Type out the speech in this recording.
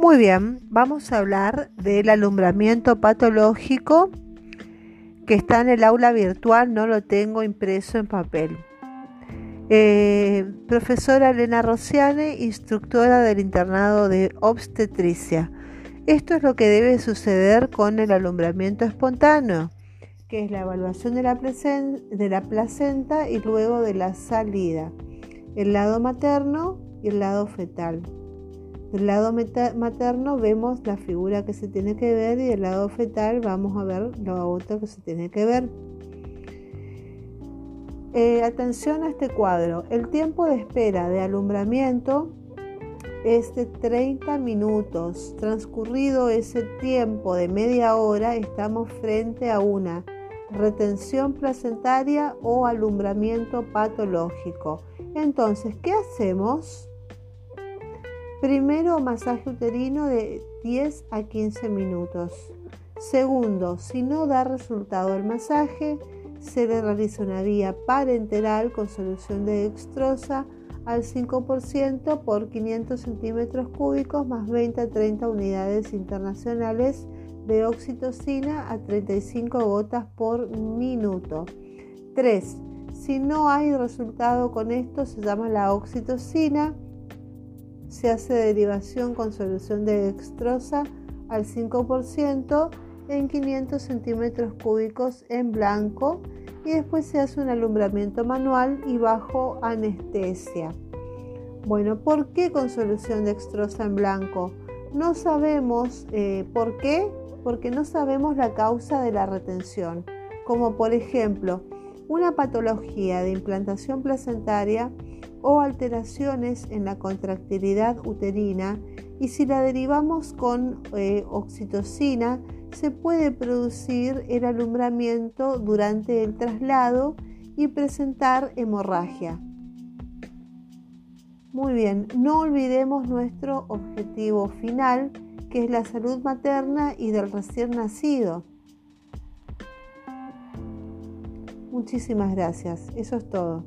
Muy bien, vamos a hablar del alumbramiento patológico que está en el aula virtual, no lo tengo impreso en papel. Eh, profesora Elena Rociane, instructora del internado de obstetricia. Esto es lo que debe suceder con el alumbramiento espontáneo, que es la evaluación de la, de la placenta y luego de la salida, el lado materno y el lado fetal. Del lado materno vemos la figura que se tiene que ver y del lado fetal vamos a ver lo otro que se tiene que ver. Eh, atención a este cuadro. El tiempo de espera de alumbramiento es de 30 minutos. Transcurrido ese tiempo de media hora, estamos frente a una retención placentaria o alumbramiento patológico. Entonces, ¿qué hacemos? Primero, masaje uterino de 10 a 15 minutos. Segundo, si no da resultado el masaje, se le realiza una vía parenteral con solución de dextrosa al 5% por 500 centímetros cúbicos más 20 a 30 unidades internacionales de oxitocina a 35 gotas por minuto. 3. Si no hay resultado con esto, se llama la oxitocina se hace derivación con solución de dextrosa al 5% en 500 centímetros cúbicos en blanco y después se hace un alumbramiento manual y bajo anestesia. Bueno, ¿por qué con solución dextrosa en blanco? No sabemos eh, por qué, porque no sabemos la causa de la retención, como por ejemplo una patología de implantación placentaria o alteraciones en la contractilidad uterina y si la derivamos con eh, oxitocina se puede producir el alumbramiento durante el traslado y presentar hemorragia. Muy bien, no olvidemos nuestro objetivo final que es la salud materna y del recién nacido. Muchísimas gracias, eso es todo.